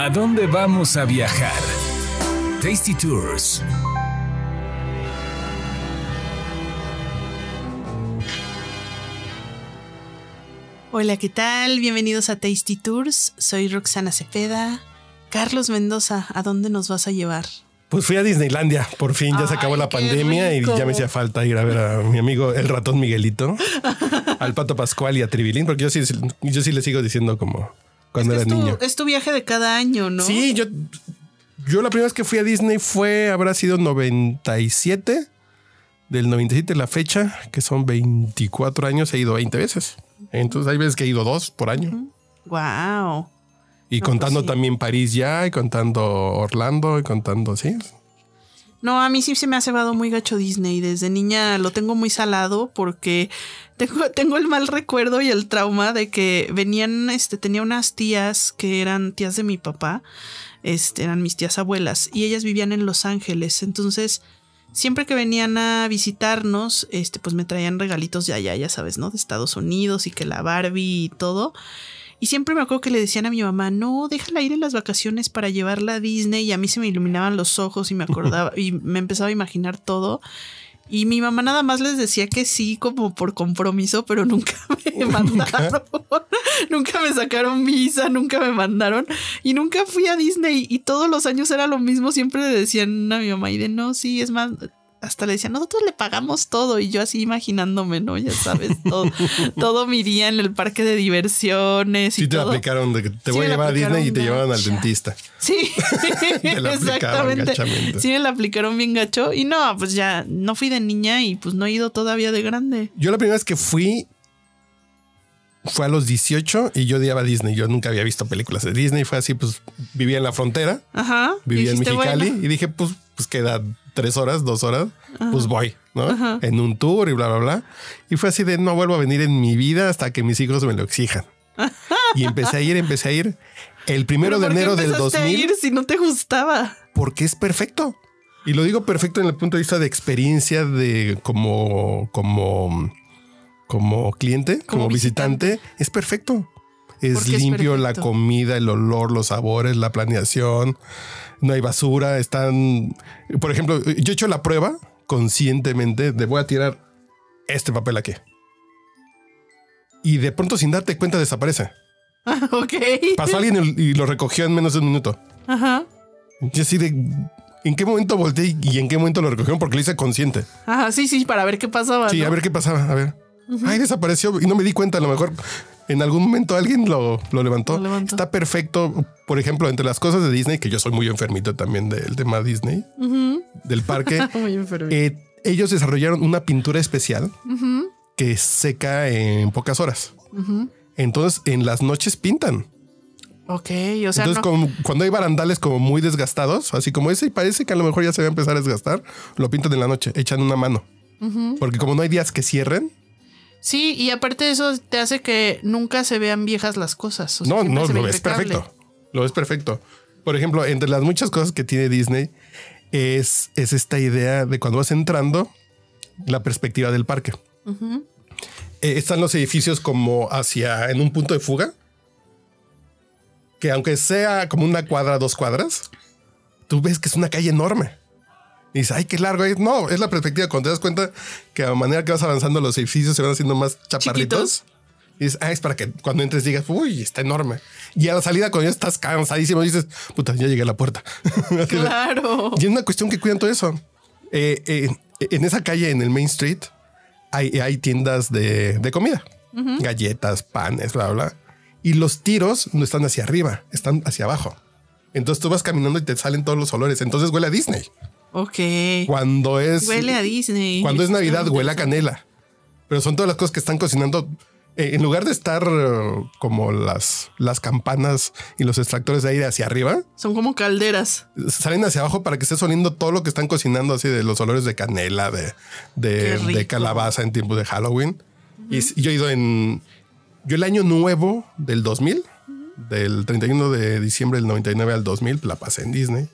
¿A dónde vamos a viajar? Tasty Tours. Hola, ¿qué tal? Bienvenidos a Tasty Tours. Soy Roxana Cepeda. Carlos Mendoza, ¿a dónde nos vas a llevar? Pues fui a Disneylandia, por fin ya se acabó la pandemia y ya me hacía falta ir a ver a mi amigo el ratón Miguelito, al Pato Pascual y a Tribilín, porque yo sí, yo sí le sigo diciendo como cuando es, era que es, niño. tu, es tu viaje de cada año, ¿no? Sí, yo, yo la primera vez que fui a Disney fue, habrá sido 97, del 97 la fecha, que son 24 años, he ido 20 veces. Entonces hay veces que he ido dos por año. Wow. Y No, contando pues sí. también París ya, y contando Orlando, y contando, sí. No, a mí sí se me ha cebado muy gacho Disney. Desde niña lo tengo muy salado porque tengo, tengo el mal recuerdo y el trauma de que venían, este, tenía unas tías que eran tías de mi papá, este, eran mis tías abuelas, y ellas vivían en Los Ángeles. Entonces, siempre que venían a visitarnos, este, pues me traían regalitos de allá, ya sabes, ¿no? De Estados Unidos y que la Barbie y todo. Y siempre me acuerdo que le decían a mi mamá, no, déjala ir en las vacaciones para llevarla a Disney. Y a mí se me iluminaban los ojos y me acordaba y me empezaba a imaginar todo. Y mi mamá nada más les decía que sí, como por compromiso, pero nunca me mandaron. nunca me sacaron visa, nunca me mandaron. Y nunca fui a Disney. Y todos los años era lo mismo. Siempre le decían a mi mamá, y de no, sí, es más. Hasta le decían, nosotros le pagamos todo. Y yo así imaginándome, ¿no? Ya sabes, todo, todo mi día en el parque de diversiones y Sí te todo. aplicaron de que te Sí voy a llevar a Disney y te llevaron al dentista. Sí, Te la aplicaban exactamente. Sí, me la aplicaron bien gacho. Y no, pues ya no fui de niña y pues no he ido todavía de grande. Yo la primera vez que fui fue a los 18 y yo odiaba Disney. Yo nunca había visto películas de Disney. Fue así, pues vivía en la frontera, Ajá. vivía en Mexicali bueno, y dije, pues, pues queda tres horas, dos horas, pues voy, ¿no? Ajá. En un tour y bla, bla, bla. Y fue así de no vuelvo a venir en mi vida hasta que mis hijos me lo exijan. y empecé a ir, empecé a ir. El primero ¿pero de enero del empezaste a 2000. ir si no te gustaba. porque es perfecto. Y lo digo perfecto en el punto de vista de experiencia de como, como, como cliente, como, Como visitante. es perfecto. Es Porque es limpio la comida, el olor, los sabores, la planeación. No hay basura. Están, por ejemplo, yo he hecho la prueba conscientemente de voy a tirar este papel aquí. Y de pronto sin darte cuenta desaparece. ok. Pasó alguien y lo recogió en menos de un minuto. Ajá. Yo así de ¿en qué momento volteé y en qué momento lo recogieron? Porque lo hice consciente. Ajá, sí, sí, para ver qué pasaba. Sí, ¿no? a ver qué pasaba. A ver. Ay, desapareció y no me di cuenta. A lo mejor en algún momento alguien lo, lo levantó. Lo levantó. Está perfecto. Por ejemplo, entre las cosas de Disney, que yo soy muy enfermito también del tema Disney, del parque, Muy eh, ellos desarrollaron una pintura especial que seca en pocas horas. Entonces, en las noches pintan. Ok, o sea, Entonces, no- como cuando hay barandales como muy desgastados, así como ese, y parece que a lo mejor ya se va a empezar a desgastar, lo pintan en la noche, echan una mano. Porque como no hay días que cierren, Sí, y aparte de eso te hace que nunca se vean viejas las cosas. o sea, no, no, lo ves perfecto. Lo ves perfecto. Por ejemplo, entre las muchas cosas que tiene Disney es, es esta idea de cuando vas entrando, la perspectiva del parque. Eh, están los edificios como hacia en un punto de fuga. Que aunque sea como una cuadra, dos cuadras, tú ves que es una calle enorme. Y dices, ay, qué largo es. No, es la perspectiva. Cuando te das cuenta que a manera que vas avanzando, los edificios se van haciendo más chaparritos. Chiquitos. Y dices, ah, es para que cuando entres digas, uy, está enorme. Y a la salida, cuando ya estás cansadísimo, dices, puta, ya llegué a la puerta. Claro. Y es una cuestión que cuidan todo eso. Eh, eh, en esa calle, en el Main Street, hay, hay tiendas de, de comida, galletas, panes, bla, bla. Y los tiros no están hacia arriba, están hacia abajo. Entonces tú vas caminando y te salen todos los olores. Entonces huele a Disney. Ok. Cuando es Huele a Disney. cuando es Navidad, huele a canela. Pero son todas las cosas que están cocinando. Eh, en lugar de estar eh, como las, las campanas y los extractores de aire hacia arriba, Son como calderas. salen hacia abajo para que estés oliendo todo lo que están cocinando, así de los olores de canela, de, de, calabaza en tiempo de Halloween. Y yo he ido en. Yo el año nuevo del 2000, del 31 de diciembre del 99 al 2000, la pasé en Disney.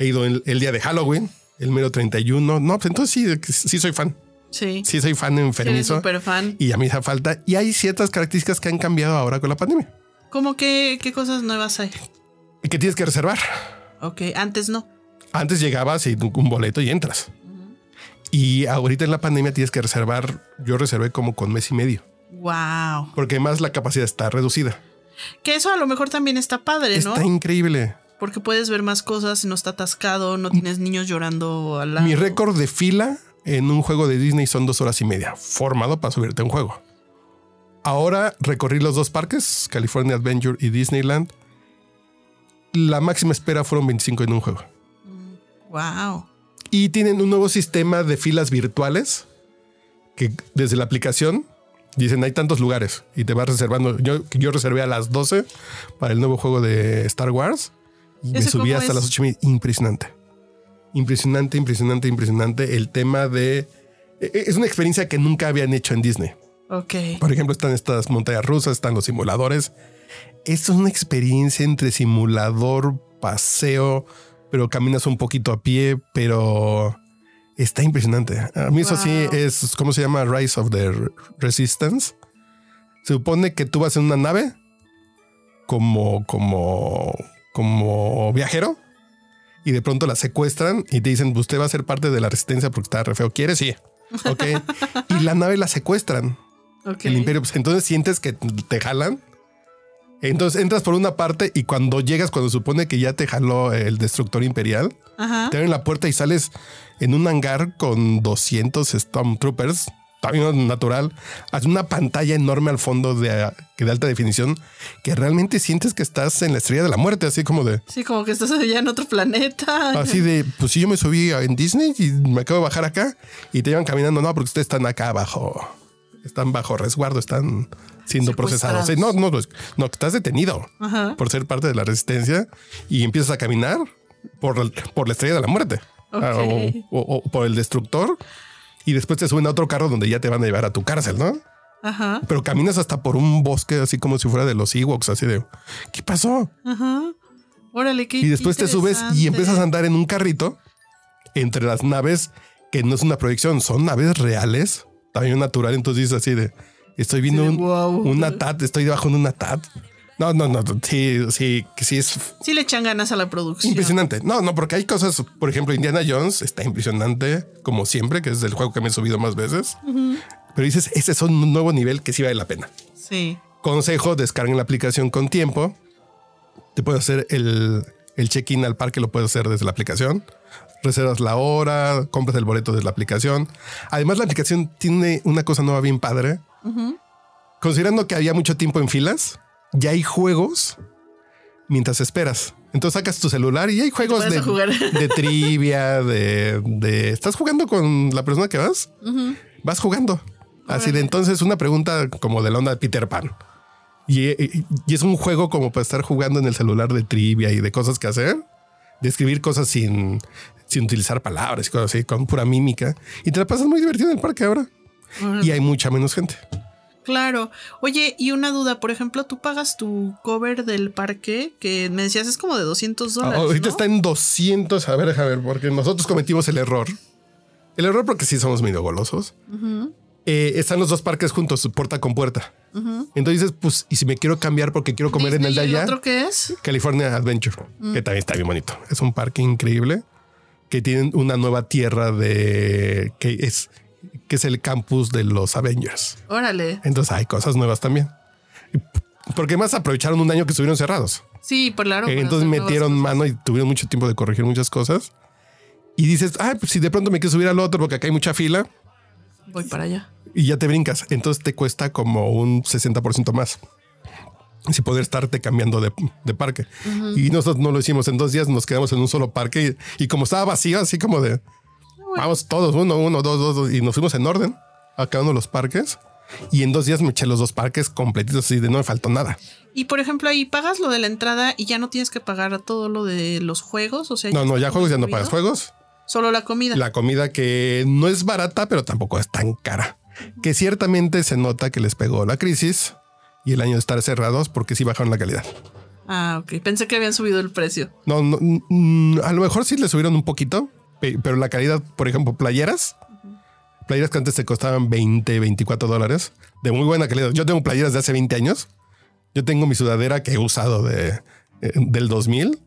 He ido el, el día de Halloween, el mero 31. No, pues entonces sí, sí soy fan. Sí. Sí soy fan enfermizo. súper fan. Y a mí hace falta. Y hay ciertas características que han cambiado ahora con la pandemia. ¿Cómo que qué cosas nuevas hay? que tienes que reservar. Ok, antes no. Antes llegabas y un boleto y entras. Y ahorita en la pandemia tienes que reservar. Yo reservé como con mes y medio. Wow. Porque además la capacidad está reducida. Que eso a lo mejor también está padre, ¿no? Está increíble. Porque puedes ver más cosas, no está atascado, no tienes niños llorando al lado. Mi récord de fila en un juego de Disney son dos horas y media, formado para subirte a un juego. Ahora recorrí los dos parques, California Adventure y Disneyland. La máxima espera fueron 25 en un juego. Wow. Y tienen un nuevo sistema de filas virtuales que desde la aplicación dicen hay tantos lugares y te vas reservando. Yo, yo reservé a las 12 para el nuevo juego de Star Wars y me ¿Ese subí hasta es? las 8 y media. Impresionante. Impresionante, impresionante, impresionante. El tema de... e- e- Es una experiencia que nunca habían hecho en Disney. Ok. Por ejemplo, están estas montañas rusas, están los simuladores. Esto es una experiencia entre simulador, paseo, pero caminas un poquito a pie, pero está impresionante. A mí eso sí es, ¿cómo se llama? Rise of the Resistance. Se supone que tú vas en una nave como, como, como viajero y de pronto la secuestran y te dicen, usted va a ser parte de la resistencia porque está re feo. ¿Quiere? Sí. Ok. y la nave la secuestran. ok. El imperio, pues entonces sientes que te jalan. Entonces entras por una parte y cuando llegas, cuando supone que ya te jaló el destructor imperial, Ajá. te abren la puerta y sales en un hangar con 200 Stormtroopers, también natural, hay una pantalla enorme al fondo de, de alta definición que realmente sientes que estás en la estrella de la muerte, así como de, Sí, como que estás allá en otro planeta. así de, pues si yo me subí en Disney y me acabo de bajar acá y te llevan caminando, no, porque ustedes están acá abajo, están bajo resguardo, están siendo procesados. Sí, no, no, no, no, estás detenido Ajá. por ser parte de la resistencia y empiezas a caminar por, por la estrella de la muerte. Ah, o, o- o por el destructor y después te suben a otro carro donde ya te van a llevar a tu cárcel, ¿no? Ajá. Pero caminas hasta por un bosque así como si fuera de los Ewoks, así de ¿qué pasó? Ajá. Órale, qué Y después te subes y empiezas a andar en un carrito entre las naves que no es una proyección, son naves reales, tamaño natural. Entonces dices así de estoy viendo Sí, un, wow. una TAT, estoy debajo de una TAT. No, no, no, sí, sí, sí es Sí le echan ganas a la producción. impresionante. No, no, porque hay cosas, por ejemplo, Indiana Jones está impresionante, como siempre, que es el juego que me he subido más veces. Pero dices, ese es un nuevo nivel que sí vale la pena. Sí. Consejo, descarguen la aplicación con tiempo. Te puedes hacer el, el check-in al parque, lo puedes hacer desde la aplicación. Reservas la hora, compras el boleto desde la aplicación. Además, la aplicación tiene una cosa nueva bien padre. Considerando que había mucho tiempo en filas, ya hay juegos mientras esperas. Entonces sacas tu celular y hay juegos de, de trivia, de, de... ¿Estás jugando con la persona que vas? Vas jugando. Así de entonces una pregunta como de la onda de Peter Pan. Y, y- y es un juego como para estar jugando en el celular de trivia y de cosas que hacer, de escribir cosas sin, sin utilizar palabras y cosas así, con pura mímica. Y te la pasas muy divertido en el parque ahora. Y hay mucha menos gente. Claro. Oye, y una duda, por ejemplo, tú pagas tu cover del parque, que me decías es como de 200 dólares. Ahorita ¿no? está en 200. A ver, a ver, porque nosotros cometimos el error. El error porque sí somos medio golosos. Eh, están los dos parques juntos, puerta con puerta. Entonces dices, pues, y si me quiero cambiar porque quiero comer en el de Disney, ¿y allá, otro qué es? California Adventure, que también está bien bonito. Es un parque increíble que tienen una nueva tierra de que es que es el campus de los Avengers. Órale. Entonces hay cosas nuevas también. Porque más aprovecharon un año que estuvieron cerrados. Sí, pues claro. Eh, para Entonces metieron mano y tuvieron mucho tiempo de corregir muchas cosas. Y dices, ah, pues si de pronto me quiero subir al otro porque acá hay mucha fila Voy para allá. y ya te brincas. Entonces te cuesta como un 60% más. Si poder estarte cambiando de, de parque. Y nosotros no lo hicimos en dos días, nos quedamos en un solo parque y, y como estaba vacío, así como de vamos todos, uno, uno, dos, dos, dos, y nos fuimos en orden a cada uno de los parques. Y en dos días me eché los dos parques completitos así de no me faltó nada. Y por ejemplo, ahí pagas lo de la entrada y ya no tienes que pagar todo lo de los juegos. O sea, No, no, ya juegos ya no pagas juegos. Solo la comida. La comida que no es barata, pero tampoco es tan cara. Que ciertamente se nota que les pegó la crisis y el año de estar cerrados porque sí bajaron la calidad. Ah, ok. Pensé que habían subido el precio. No, no, mm, a lo mejor sí le subieron un poquito, pero la calidad, por ejemplo, playeras, playeras que antes te costaban 20, 24 dólares, de muy buena calidad. Yo tengo playeras de hace 20 años. Yo tengo mi sudadera que he usado de, eh, del 2000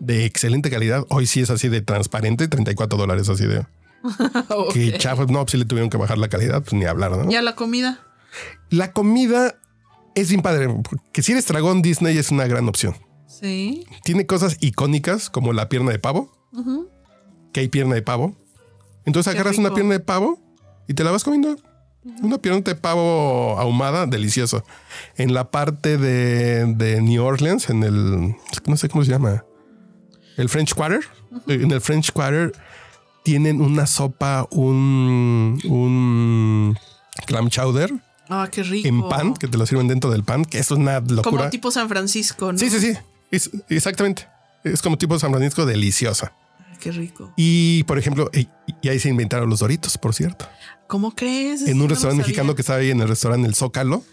de excelente calidad. Hoy sí es así de transparente, 34 dólares así de... Que no, pues sí le tuvieron que bajar la calidad, pues ni hablar, ¿no? Ya la comida. La comida es bien padre, porque si eres dragón, Disney es una gran opción. Sí. Tiene cosas icónicas como la pierna de pavo, que hay pierna de pavo. Entonces Qué agarras una pierna de pavo y te la vas comiendo. Una pierna de pavo ahumada, delicioso. En la parte de, de New Orleans, en el, no sé cómo se llama, el French Quarter. En el French Quarter tienen una sopa, un, un clam chowder Ah, qué rico. en pan, que te lo sirven dentro del pan, que eso es una locura. Como tipo San Francisco, ¿no? Sí, sí, sí. Es- exactamente. Es como tipo San Francisco deliciosa. Qué rico. Y por ejemplo, y, ahí se inventaron los doritos, por cierto. ¿Cómo crees? En un restaurante mexicano que estaba ahí en el restaurante El Zócalo.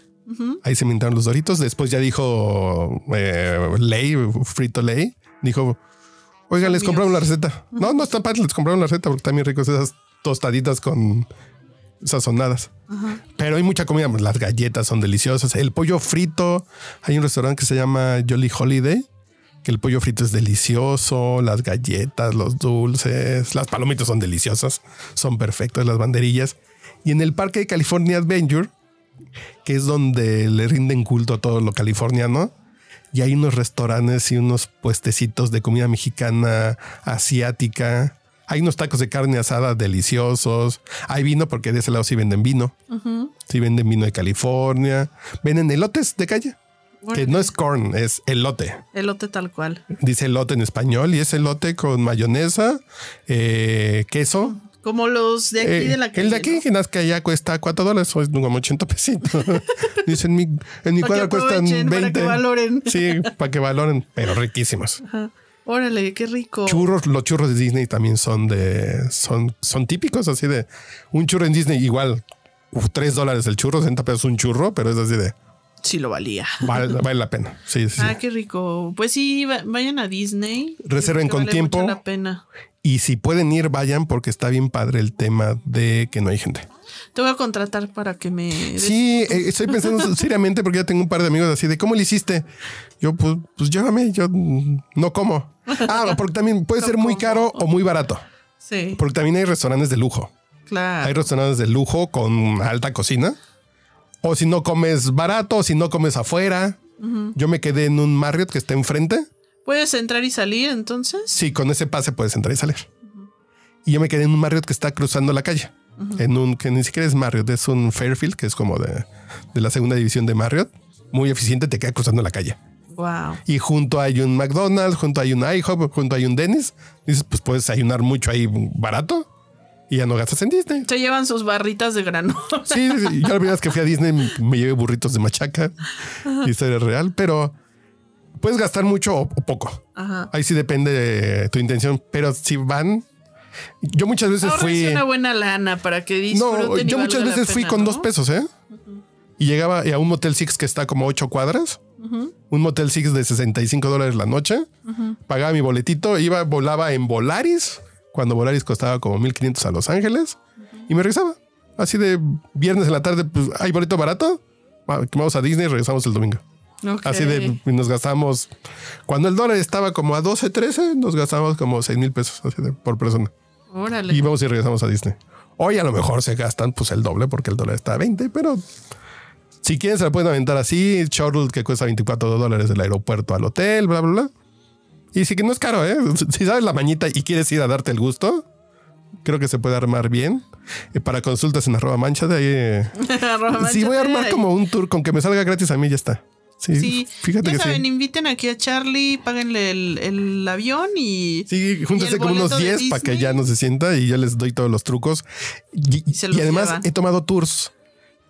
Ahí se inventaron los doritos. Después ya dijo eh, Ley, Frito Ley. Dijo, oigan, les míos. compramos la receta. No, no están padres, les compraron la receta porque están bien ricos esas tostaditas con sazonadas. Pero hay mucha comida. pues, Las galletas son deliciosas. El pollo frito. Hay un restaurante que se llama Jolly Holiday. Que el pollo frito es delicioso. Las galletas, los dulces, las palomitas son deliciosas. Son perfectas las banderillas. Y en el parque de California Adventure, que es donde le rinden culto a todo lo californiano. Y hay unos restaurantes y unos puestecitos de comida mexicana, asiática. Hay unos tacos de carne asada deliciosos. Hay vino porque de ese lado sí venden vino. Sí venden vino de California. Venden elotes de calle. Que no es corn, es elote. Elote tal cual. Dice elote en español y es elote con mayonesa, eh, queso. Como los de aquí Eh, de la calle. el de aquí, ¿no? que nada, que allá cuesta 4 dólares, o es como 80 pesitos. Dicen, mi, en mi Para que cuadra cuestan aprovechen, 20. para que valoren. Sí, para que valoren, pero riquísimos. Ajá. Órale, qué rico. Churros, los churros de Disney también son de, son, son típicos, así de un churro en Disney igual, 3 dólares el churro, 60 pesos un churro, pero es así de, Sí lo valía. vale, vale la pena. Sí, sí, sí. Ah, qué rico. Pues sí, va- vayan a Disney. Reserven con vale tiempo. mucho la pena. Y si pueden ir, vayan porque está bien padre el tema de que no hay gente. Te voy a contratar para que me. Sí, eh, estoy pensando seriamente porque ya tengo un par de amigos así de ¿cómo le hiciste? Yo, pues, pues llévame, yo no como. Ah, porque también puede No ser muy como. caro o muy barato. Sí, Porque también hay restaurantes de lujo. Hay claro. restaurantes de lujo con alta cocina. O si no comes barato, o si no comes afuera. Yo me quedé en un Marriott que está enfrente. ¿Puedes entrar y salir entonces? Sí, con ese pase puedes entrar y salir. Y yo me quedé en un Marriott que está cruzando la calle. En un que ni siquiera es Marriott, es un Fairfield, que es como de, de la segunda división de Marriott. Muy eficiente, te queda cruzando la calle. Wow. Y junto hay un McDonald's, junto hay un IHOP, junto hay un Dennis. Dices, pues puedes ayunar mucho ahí barato y ya no gastas en Disney. Se llevan sus barritas de grano. Sí, sí, sí. yo la primera vez que fui a Disney me llevé burritos de machaca. Historia real, pero puedes gastar mucho o, poco. Ajá. Ahí sí depende de tu intención, pero si van, yo muchas veces fui. una buena lana para que disfruten No, yo muchas veces fui con ¿no? dos pesos, ¿eh? Y llegaba a un Motel Six que está como ocho cuadras. Un Motel Six de 65 dólares la noche. Pagaba mi boletito, iba, volaba en Volaris, cuando Volaris costaba como 1500 a Los Ángeles. Y me regresaba. Así de viernes en la tarde, pues hay boleto barato. Va, Vamos a Disney y regresamos el domingo. Ok. Así de y nos gastamos. Cuando el dólar estaba como a 12, 13, nos gastamos como 6 mil pesos así de, por persona. Órale. Y vamos y regresamos a Disney. Hoy a lo mejor se gastan pues el doble porque el dólar está a 20, pero si quieren se la pueden aventar así. Shuttle que cuesta 24 dólares del aeropuerto al hotel, bla, bla, bla. Y sí que no es caro, ¿eh? Si sabes la mañita y quieres ir a darte el gusto, creo que se puede armar bien. Eh, para consultas en arroba mancha de ahí. eh, Arroba sí, voy a armar como un tour con que me salga gratis a mí, ya está. Sí, Sí, fíjate ya que saben, sí. inviten aquí a Charlie, páguenle el, el avión y. Sí, júntense como unos boleto de 10 para que ya no se sienta y yo les doy todos los trucos. Y, además llevan. he tomado tours.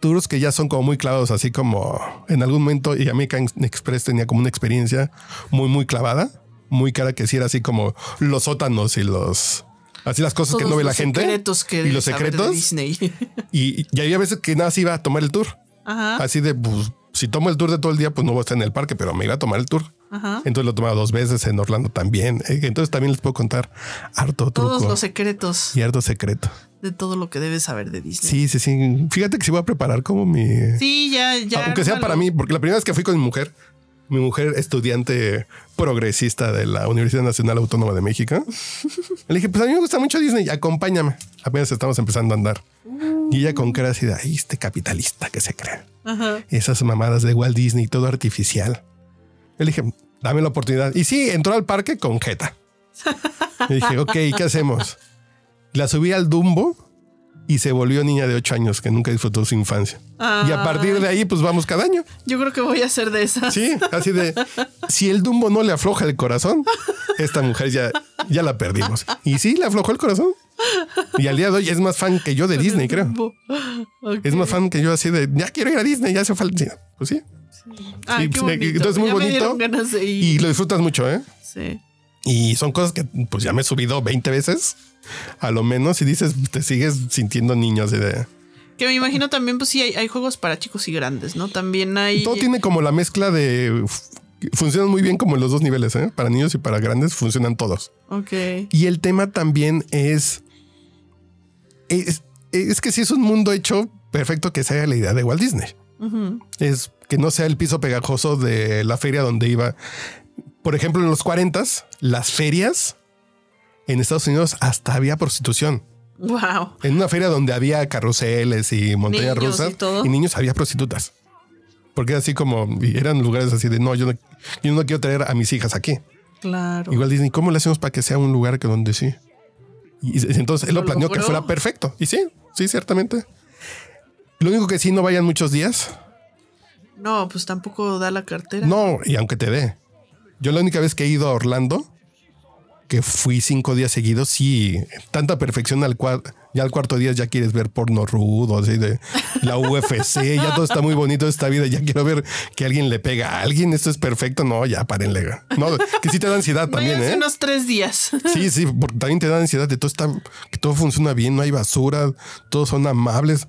Tours que ya son como muy clavados, así como en algún momento y American Express tenía como una experiencia muy, muy clavada, muy cara que sí era así como los sótanos y los... Así las cosas que no ve la gente. secretos que y los saber de secretos. Disney. Y, y había veces que nada se iba a tomar el tour. Ajá. Así de, pues, si tomo el tour de todo el día, pues no voy a estar en el parque, pero me iba a tomar el tour. Ajá. Entonces lo he tomado dos veces en Orlando también. Eh, Entonces también les puedo contar harto truco Todos los secretos y harto secreto. de todo lo que debes saber de Disney. Sí, sí, sí. Fíjate que sí voy a preparar como mi... Sí, ya, ya. Aunque sea para mí, porque la primera vez que fui con mi mujer, Mi mujer, estudiante progresista de la Universidad Nacional Autónoma de México. Le dije, pues a mí me gusta mucho Disney, acompáñame. Apenas estamos empezando a andar. Y ella con cara así de, ay, este capitalista que se cree. Ajá. Esas mamadas de Walt Disney, todo artificial. Le dije, dame la oportunidad. Y sí, entró al parque con jeta. Le dije, ok, ¿qué hacemos? La subí al Dumbo y se volvió niña de 8 años que nunca disfrutó su infancia. Y a partir de ahí, pues vamos cada año. Yo creo que voy a hacer de esas. Sí, así de si el Dumbo no le afloja el corazón, esta mujer ya, ya la perdimos. Y sí, le aflojó el corazón. Y al día de hoy es más fan que yo de Disney, creo. Es más fan que yo así de ya quiero ir a Disney, ya hace falta. Sí, Pues sí. Sí, qué pues, bonito. entonces muy bonito. Y lo disfrutas mucho, ¿eh? Sí. Y son cosas que pues ya me he subido 20 veces, a lo menos, y dices, te sigues sintiendo niño así de... Que me imagino también, pues sí, hay, hay juegos para chicos y grandes, ¿no? También hay. Todo tiene como la mezcla de... Funcionan muy bien como en los dos niveles, ¿eh? Para niños y para grandes funcionan todos. Ok. Y el tema también es, es... Es que si es un mundo hecho perfecto que sea la idea de Walt Disney. Es que no sea el piso pegajoso de la feria donde iba. Por ejemplo, en los 40 las ferias en Estados Unidos hasta había prostitución. Wow. En una feria donde había carruseles y montañas Niños y rusas todo. y niños había prostitutas. Porque era así como eran lugares así de no, yo no, yo no quiero traer a mis hijas aquí. Claro. Igual Disney, ¿cómo le hacemos para que sea un lugar que donde sí? Y y entonces él lo Lo planeó que fuera perfecto. Y sí, sí, ciertamente. Lo único que sí no vayan muchos días. No, pues tampoco da la cartera. No, y aunque te dé. Yo la única vez que he ido a Orlando, que fui cinco días seguidos, sí, tanta perfección al cual ya al cuarto día ya quieres ver porno rudo, así de la UFC, ya todo está muy bonito esta vida, ya quiero ver que alguien le pega a alguien, esto es perfecto, no, ya párenle. No, que sí te da ansiedad también, Váyanse ¿eh? unos tres días. Sí, sí, porque también te da ansiedad de todo está, que todo funciona bien, no hay basura, todos son amables.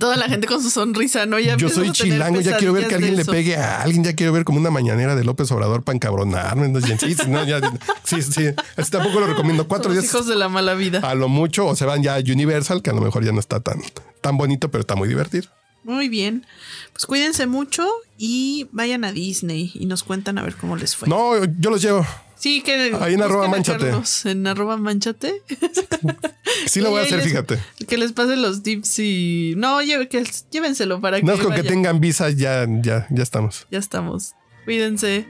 Toda la gente con su sonrisa, ¿no? Ya Yo soy chilango, ya quiero ver que alguien le pegue a alguien, ya quiero ver como una mañanera de López Obrador para encabronarme. ¿no? Sí, sí, no, ya- sí, sí, así tampoco lo recomiendo. Cuatro Los días hijos de la mala vida. a lo mucho o se van ya a Universal, que a lo mejor ya no está tan, tan bonito, pero está muy divertido. Muy bien. Pues cuídense mucho y vayan a Disney y nos cuentan a ver cómo les fue. No, yo los llevo. Sí, que Ahí en arroba manchate. En arroba manchate. Sí lo voy a hacer, les- fíjate. Que les pasen los tips y. No, lleve- que, llévenselo para que. No es con que tengan visa, ya, ya, ya estamos. Ya estamos. Cuídense.